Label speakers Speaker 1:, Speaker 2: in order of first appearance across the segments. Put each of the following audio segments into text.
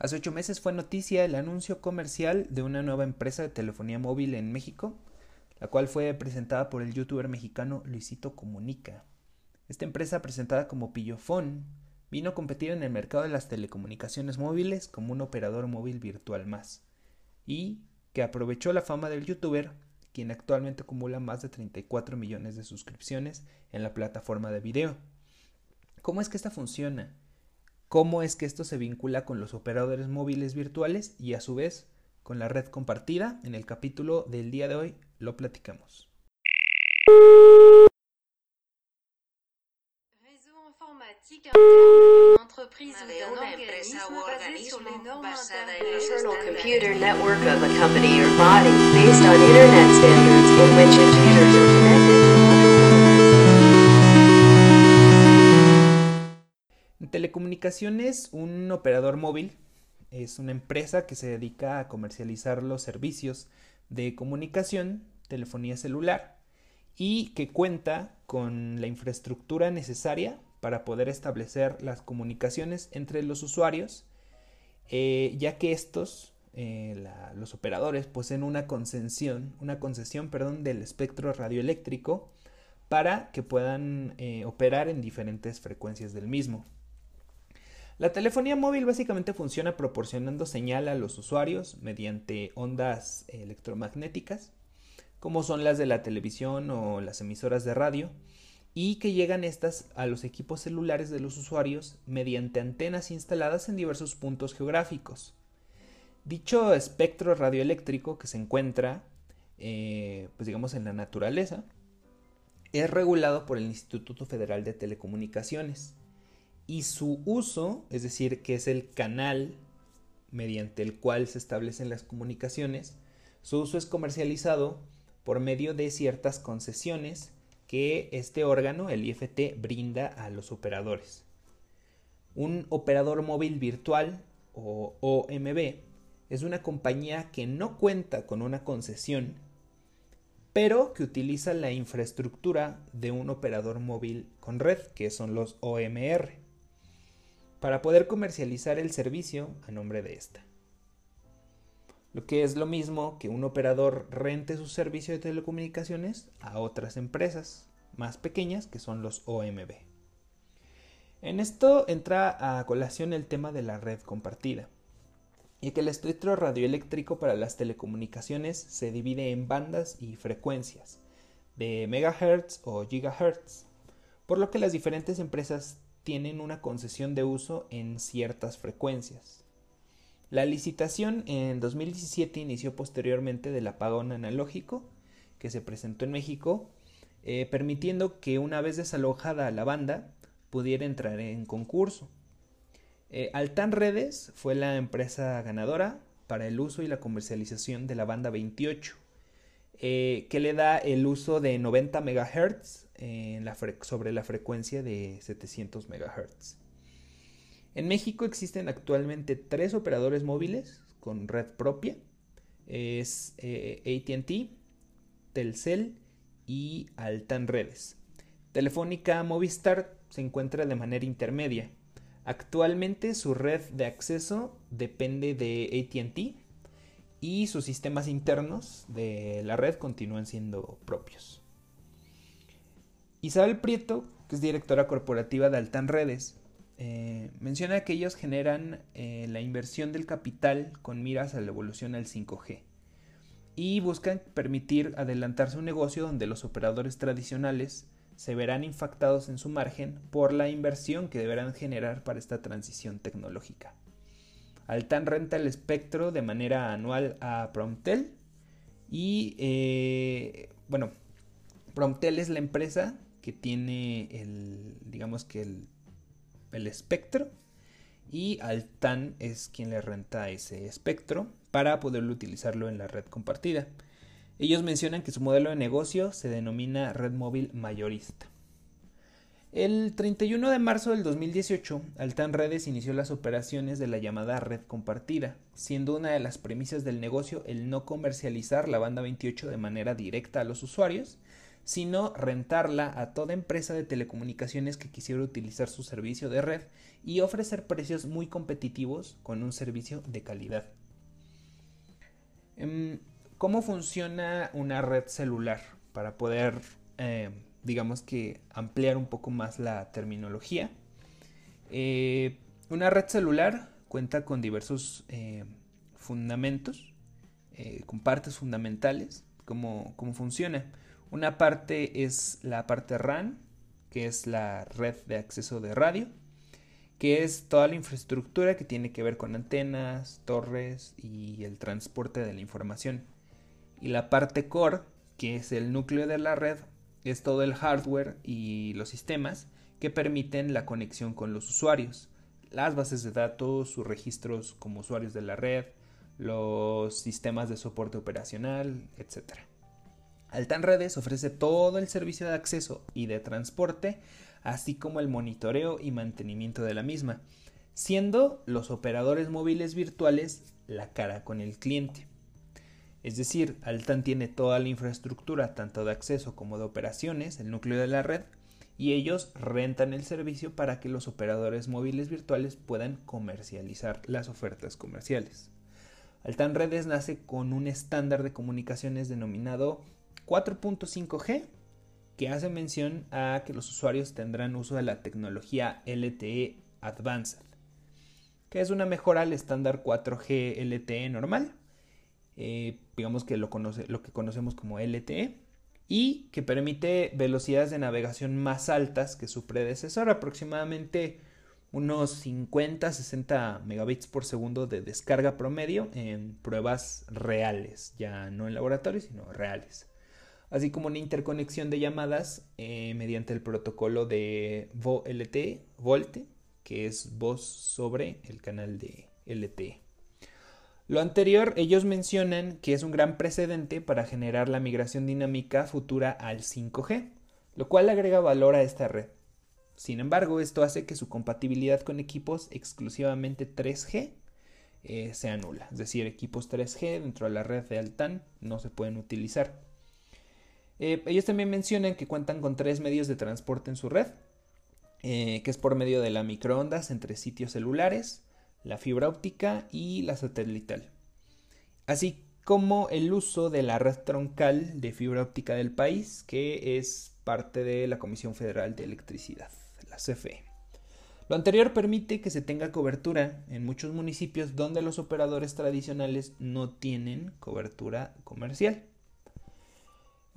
Speaker 1: Hace ocho meses fue noticia el anuncio comercial de una nueva empresa de telefonía móvil en México, la cual fue presentada por el youtuber mexicano Luisito Comunica. Esta empresa, presentada como Pillofón, vino a competir en el mercado de las telecomunicaciones móviles como un operador móvil virtual más, y que aprovechó la fama del youtuber, quien actualmente acumula más de 34 millones de suscripciones en la plataforma de video. ¿Cómo es que esta funciona? Cómo es que esto se vincula con los operadores móviles virtuales y a su vez con la red compartida. En el capítulo del día de hoy lo platicamos. d'un organisme basé sur les normes Personal computer network of a company or body based on internet standards in which computers telecomunicaciones, un operador móvil es una empresa que se dedica a comercializar los servicios de comunicación, telefonía celular y que cuenta con la infraestructura necesaria para poder establecer las comunicaciones entre los usuarios, eh, ya que estos, eh, los operadores, poseen una concesión, una concesión perdón, del espectro radioeléctrico para que puedan eh, operar en diferentes frecuencias del mismo. La telefonía móvil básicamente funciona proporcionando señal a los usuarios mediante ondas electromagnéticas, como son las de la televisión o las emisoras de radio, y que llegan estas a los equipos celulares de los usuarios mediante antenas instaladas en diversos puntos geográficos. Dicho espectro radioeléctrico que se encuentra, eh, pues digamos, en la naturaleza, es regulado por el Instituto Federal de Telecomunicaciones y su uso, es decir, que es el canal mediante el cual se establecen las comunicaciones, su uso es comercializado por medio de ciertas concesiones que este órgano, el IFT, brinda a los operadores. Un operador móvil virtual o OMB es una compañía que no cuenta con una concesión, pero que utiliza la infraestructura de un operador móvil con red, que son los OMR para poder comercializar el servicio a nombre de esta. Lo que es lo mismo que un operador rente su servicio de telecomunicaciones a otras empresas más pequeñas que son los OMB. En esto entra a colación el tema de la red compartida, y que el espectro radioeléctrico para las telecomunicaciones se divide en bandas y frecuencias de megahertz o gigahertz, por lo que las diferentes empresas tienen una concesión de uso en ciertas frecuencias. La licitación en 2017 inició posteriormente del apagón analógico que se presentó en México, eh, permitiendo que una vez desalojada la banda pudiera entrar en concurso. Eh, Altan Redes fue la empresa ganadora para el uso y la comercialización de la banda 28, eh, que le da el uso de 90 MHz sobre la frecuencia de 700 MHz. En México existen actualmente tres operadores móviles con red propia. Es eh, ATT, Telcel y Altan Redes. Telefónica Movistar se encuentra de manera intermedia. Actualmente su red de acceso depende de ATT y sus sistemas internos de la red continúan siendo propios. Isabel Prieto, que es directora corporativa de Altan Redes, eh, menciona que ellos generan eh, la inversión del capital con miras a la evolución al 5G y buscan permitir adelantarse un negocio donde los operadores tradicionales se verán impactados en su margen por la inversión que deberán generar para esta transición tecnológica. Altan renta el espectro de manera anual a Promptel y eh, bueno, Promptel es la empresa que tiene el, digamos que el, el espectro y Altan es quien le renta ese espectro para poderlo utilizarlo en la red compartida. Ellos mencionan que su modelo de negocio se denomina red móvil mayorista. El 31 de marzo del 2018, Altan Redes inició las operaciones de la llamada red compartida, siendo una de las premisas del negocio el no comercializar la banda 28 de manera directa a los usuarios, sino rentarla a toda empresa de telecomunicaciones que quisiera utilizar su servicio de red y ofrecer precios muy competitivos con un servicio de calidad. Em, ¿Cómo funciona una red celular? Para poder, eh, digamos que, ampliar un poco más la terminología. Eh, una red celular cuenta con diversos eh, fundamentos, con partes fundamentales, cómo, cómo funciona. Una parte es la parte RAN, que es la red de acceso de radio, que es toda la infraestructura que tiene que ver con antenas, torres y el transporte de la información. Y la parte core, que es el núcleo de la red, es todo el hardware y los sistemas que permiten la conexión con los usuarios, las bases de datos, sus registros como usuarios de la red, los sistemas de soporte operacional, etc. Altan Redes ofrece todo el servicio de acceso y de transporte, así como el monitoreo y mantenimiento de la misma, siendo los operadores móviles virtuales la cara con el cliente. Es decir, Altan tiene toda la infraestructura, tanto de acceso como de operaciones, el núcleo de la red, y ellos rentan el servicio para que los operadores móviles virtuales puedan comercializar las ofertas comerciales. Altan Redes nace con un estándar de comunicaciones denominado 4.5G, que hace mención a que los usuarios tendrán uso de la tecnología LTE Advanced, que es una mejora al estándar 4G LTE normal, eh, digamos que lo, lo que conocemos como LTE, y que permite velocidades de navegación más altas que su predecesor, aproximadamente unos 50-60 megabits por segundo de descarga promedio en pruebas reales, ya no en laboratorio, sino reales así como una interconexión de llamadas eh, mediante el protocolo de VoLTE, que es voz sobre el canal de LTE. Lo anterior, ellos mencionan que es un gran precedente para generar la migración dinámica futura al 5G, lo cual agrega valor a esta red. Sin embargo, esto hace que su compatibilidad con equipos exclusivamente 3G eh, sea nula, es decir, equipos 3G dentro de la red de Altan no se pueden utilizar. Eh, ellos también mencionan que cuentan con tres medios de transporte en su red, eh, que es por medio de la microondas entre sitios celulares, la fibra óptica y la satelital. Así como el uso de la red troncal de fibra óptica del país, que es parte de la Comisión Federal de Electricidad, la CFE. Lo anterior permite que se tenga cobertura en muchos municipios donde los operadores tradicionales no tienen cobertura comercial.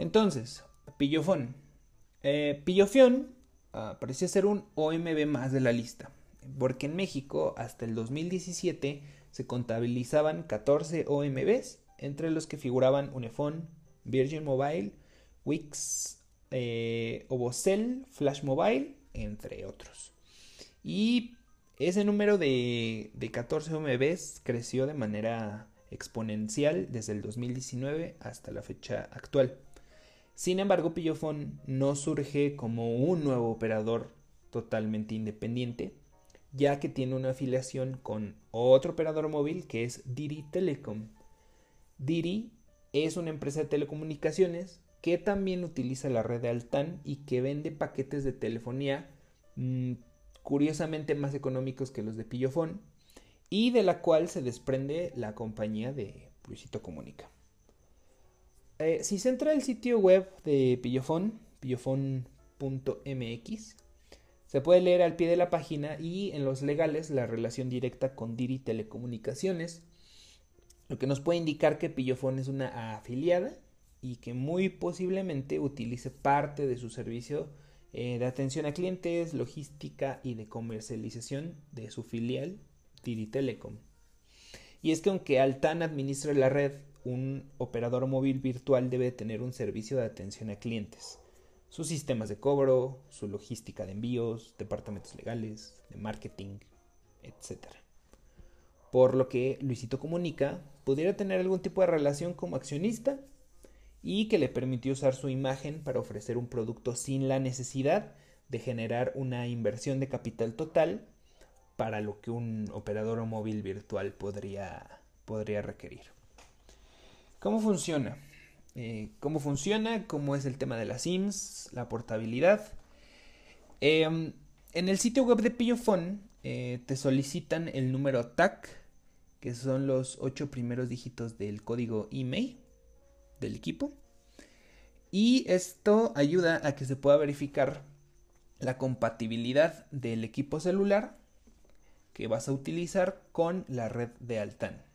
Speaker 1: Entonces, Pillofón. Eh, ah, parecía ser un OMB más de la lista, porque en México hasta el 2017 se contabilizaban 14 OMBs, entre los que figuraban Unifón, Virgin Mobile, Wix, eh, Flash Mobile, entre otros. Y ese número de, de 14 OMBs creció de manera exponencial desde el 2019 hasta la fecha actual. Sin embargo, Pillofón no surge como un nuevo operador totalmente independiente, ya que tiene una afiliación con otro operador móvil que es Diri Telecom. Diri es una empresa de telecomunicaciones que también utiliza la red de Altan y que vende paquetes de telefonía mm, curiosamente más económicos que los de Pillofón y de la cual se desprende la compañía de Luisito Comunica. Eh, si se entra al sitio web de Pillofón, pillofón.mx, se puede leer al pie de la página y en los legales la relación directa con Diri Telecomunicaciones, lo que nos puede indicar que Pillofón es una afiliada y que muy posiblemente utilice parte de su servicio eh, de atención a clientes, logística y de comercialización de su filial Diri Telecom. Y es que aunque Altan administra la red un operador móvil virtual debe tener un servicio de atención a clientes, sus sistemas de cobro, su logística de envíos, departamentos legales, de marketing, etc. Por lo que Luisito Comunica pudiera tener algún tipo de relación como accionista y que le permitió usar su imagen para ofrecer un producto sin la necesidad de generar una inversión de capital total para lo que un operador móvil virtual podría, podría requerir. ¿Cómo funciona? eh, cómo funciona, cómo es el tema de las SIMs, la portabilidad. Em, en el sitio web de Pillofón eh, te solicitan el número TAC, que son los ocho primeros dígitos del código email del equipo. Y esto ayuda a que se pueda verificar la compatibilidad del equipo celular que vas a utilizar con la red de Altan.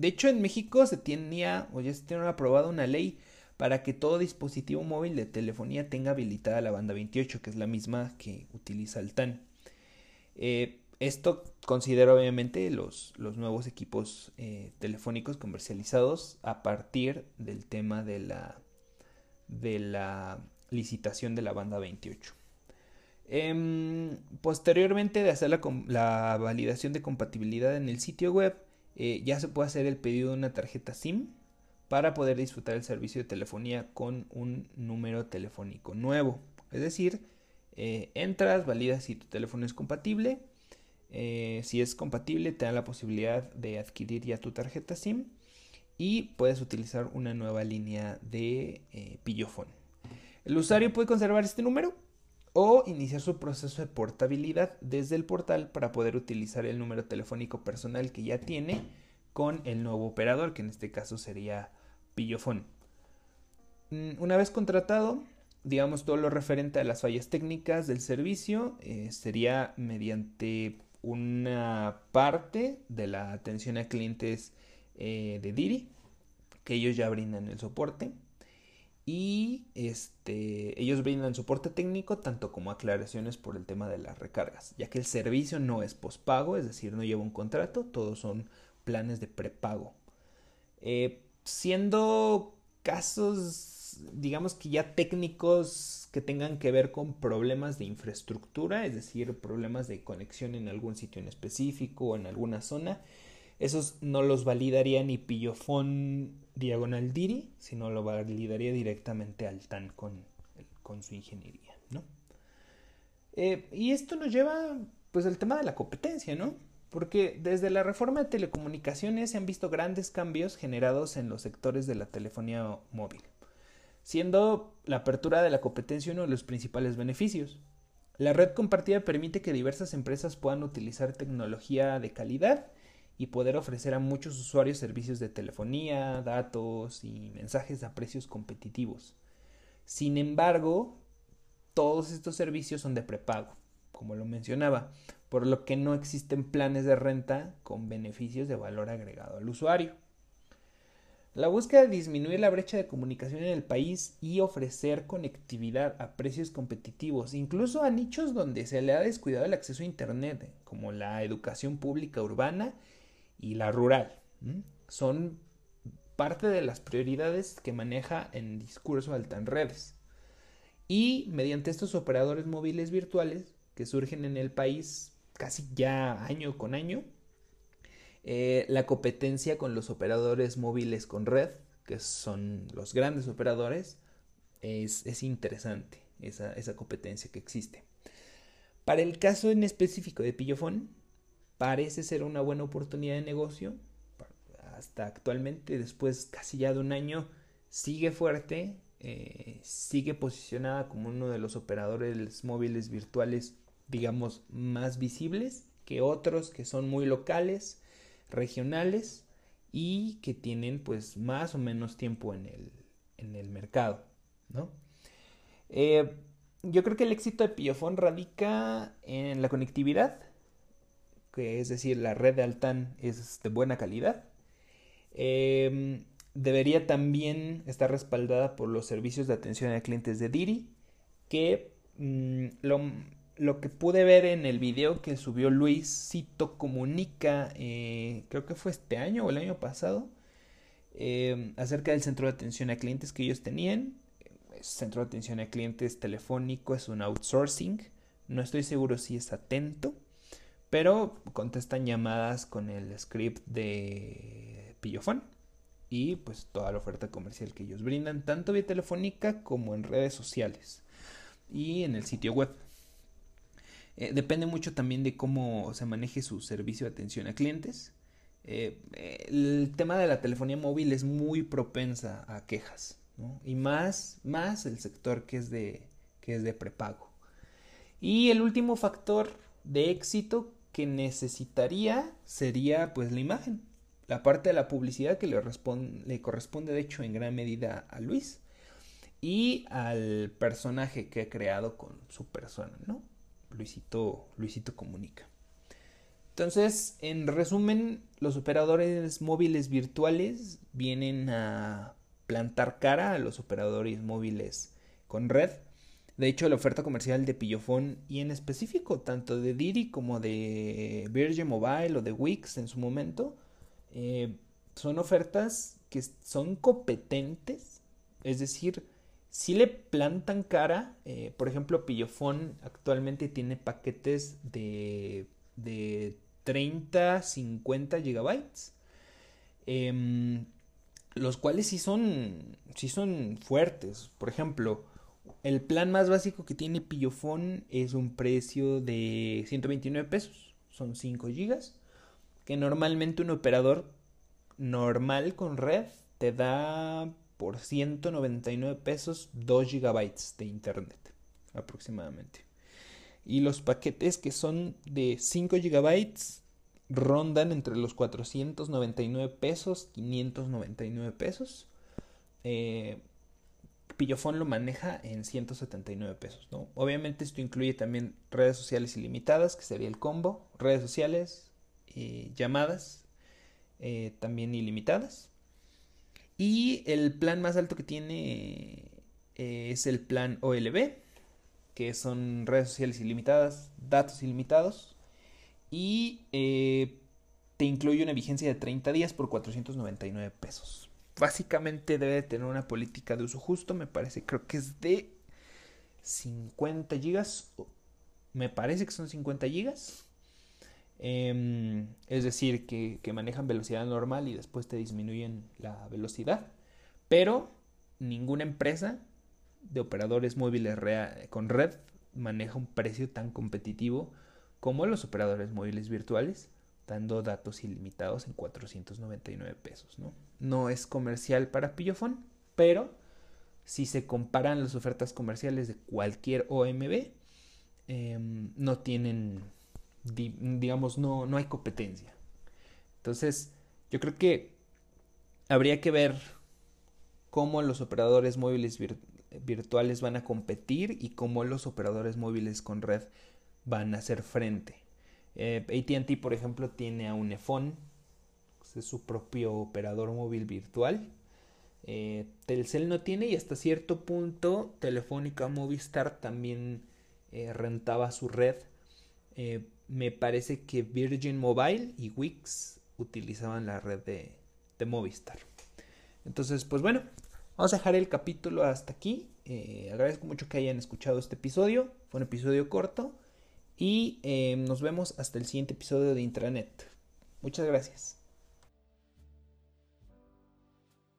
Speaker 1: De hecho, en México se tenía o ya se tiene aprobada una ley para que todo dispositivo móvil de telefonía tenga habilitada la banda 28, que es la misma que utiliza Altan. Eh, esto considera obviamente los, nuevos equipos eh, telefónicos comercializados a partir del tema de la, de la licitación de la banda 28. Em, posteriormente de hacer la, validación de compatibilidad en el sitio web, eh, ya se puede hacer el pedido de una tarjeta SIM para poder disfrutar el servicio de telefonía con un número telefónico nuevo. Es decir, eh, entras, validas si tu teléfono es compatible. Eh, si es compatible, te da la posibilidad de adquirir ya tu tarjeta SIM y puedes utilizar una nueva línea de pillofón. El usuario puede conservar este número o iniciar su proceso de portabilidad desde el portal para poder utilizar el número telefónico personal que ya tiene con el nuevo operador, que en este caso sería Pillofón. Mm, una vez contratado, digamos todo lo referente a las fallas técnicas del servicio, eh, sería mediante una parte de la atención a clientes eh, de Diri, que ellos ya brindan el soporte y este, ellos brindan soporte técnico tanto como aclaraciones por el tema de las recargas, ya que el servicio no es pospago, es decir, no lleva un contrato, todos son planes de prepago. Eh, siendo casos, digamos que ya técnicos que tengan que ver con problemas de infraestructura, es decir, problemas de conexión en algún sitio en específico o en alguna zona, esos no los validaría ni Pillofón diagonal Diri, sino lo validaría directamente al TAN con, con su ingeniería, ¿no? Eh, y esto nos lleva pues al tema de la competencia, ¿no? Porque desde la reforma de telecomunicaciones se han visto grandes cambios generados en los sectores de la telefonía móvil, siendo la apertura de la competencia uno de los principales beneficios. La red compartida permite que diversas empresas puedan utilizar tecnología de calidad y poder ofrecer a muchos usuarios servicios de telefonía, datos y mensajes a precios competitivos. Sin embargo, todos estos servicios son de prepago, como lo mencionaba, por lo que no existen planes de renta con beneficios de valor agregado al usuario. La búsqueda de disminuir la brecha de comunicación en el país y ofrecer conectividad a precios competitivos, incluso a nichos donde se le ha descuidado el acceso a Internet, como la educación pública urbana y la rural. Son parte de las prioridades que maneja en discurso Altan Redes. Y mediante estos operadores móviles virtuales que surgen en el país casi ya año con año, eh, la competencia con los operadores móviles con red, que son los grandes operadores, es, interesante esa, esa competencia que existe. Para el caso en específico de Pillofón, parece ser una buena oportunidad de negocio. Hasta actualmente, después casi ya de un año, sigue fuerte, eh, sigue posicionada como uno de los operadores móviles virtuales, digamos, más visibles que otros que son muy locales, regionales y que tienen pues más o menos tiempo en el, en el mercado, ¿no? Eh, yo creo que el éxito de Pillofón radica en la conectividad, que es decir, la red de Altan es de buena calidad. Em, debería también estar respaldada por los servicios de atención a clientes de Diri, que mm, lo, que pude ver en el video que subió Luisito Comunica, eh, creo que fue este año o el año pasado, em, acerca del centro de atención a clientes que ellos tenían. centro de atención a clientes telefónico es un outsourcing. No estoy seguro si es atento pero contestan llamadas con el script de Pillofón y pues toda la oferta comercial que ellos brindan, tanto vía telefónica como en redes sociales y en el sitio web. Eh, depende mucho también de cómo se maneje su servicio de atención a clientes. Eh, el tema de la telefonía móvil es muy propensa a quejas. y más, más el sector que es de, que es de prepago. Y el último factor de éxito necesitaría sería pues la imagen, la parte de la publicidad que le, le corresponde de hecho en gran medida a Luis y al personaje que ha creado con su persona, ¿no? Luisito, Luisito comunica. Entonces, en resumen, los operadores móviles virtuales vienen a plantar cara a los operadores móviles con red. De hecho, la oferta comercial de Pillofón y en específico tanto de Didi como de Virgin Mobile o de Wix en su momento eh, son ofertas que son competentes, es decir, si le plantan cara, eh, por ejemplo, Pillofón actualmente tiene paquetes de, de 30, 50 gigabytes. Em, los cuales sí son, sí son fuertes. Por ejemplo, el plan más básico que tiene Pillofón es un precio de 129 pesos. Son 5 gigas. Que normalmente un operador normal con red te da por 199 pesos 2 gigabytes de internet aproximadamente. Y los paquetes que son de 5 gigabytes rondan entre los 499 pesos, 599 pesos. Eh, Pillofón lo maneja en 179 pesos, ¿no? Obviamente esto incluye también redes sociales ilimitadas, que sería el combo, redes sociales, eh, llamadas, eh, también ilimitadas. Y el plan más alto que tiene eh, es el plan OLB, que son redes sociales ilimitadas, datos ilimitados. Y te incluye una vigencia de 30 días por 499 pesos. Básicamente debe tener una política de uso justo, me parece, creo que es de 50 gigas. Me parece que son 50 gigas. Em, es decir, que, manejan velocidad normal y después te disminuyen la velocidad. Pero ninguna empresa de operadores móviles con red maneja un precio tan competitivo como los operadores móviles virtuales, dando datos ilimitados en 499 pesos. No, es comercial para Pillofón, pero si se comparan las ofertas comerciales de cualquier OMB, em, no tienen digamos, no, no hay competencia. Entonces, yo creo que habría que ver cómo los operadores móviles virtuales van a competir y cómo los operadores móviles con red van a hacer frente. Eh, ATT, por ejemplo, tiene a Unifone, es su propio operador móvil virtual. Eh, Telcel no tiene y hasta cierto punto Telefónica Movistar también eh, rentaba su red me parece que Virgin Mobile y Wix utilizaban la red de, Movistar. Entonces, pues bueno, vamos a dejar el capítulo hasta aquí. Agradezco mucho que hayan escuchado este episodio. Fue un episodio corto. Y eh, nos vemos hasta el siguiente episodio de Intranet. Muchas gracias.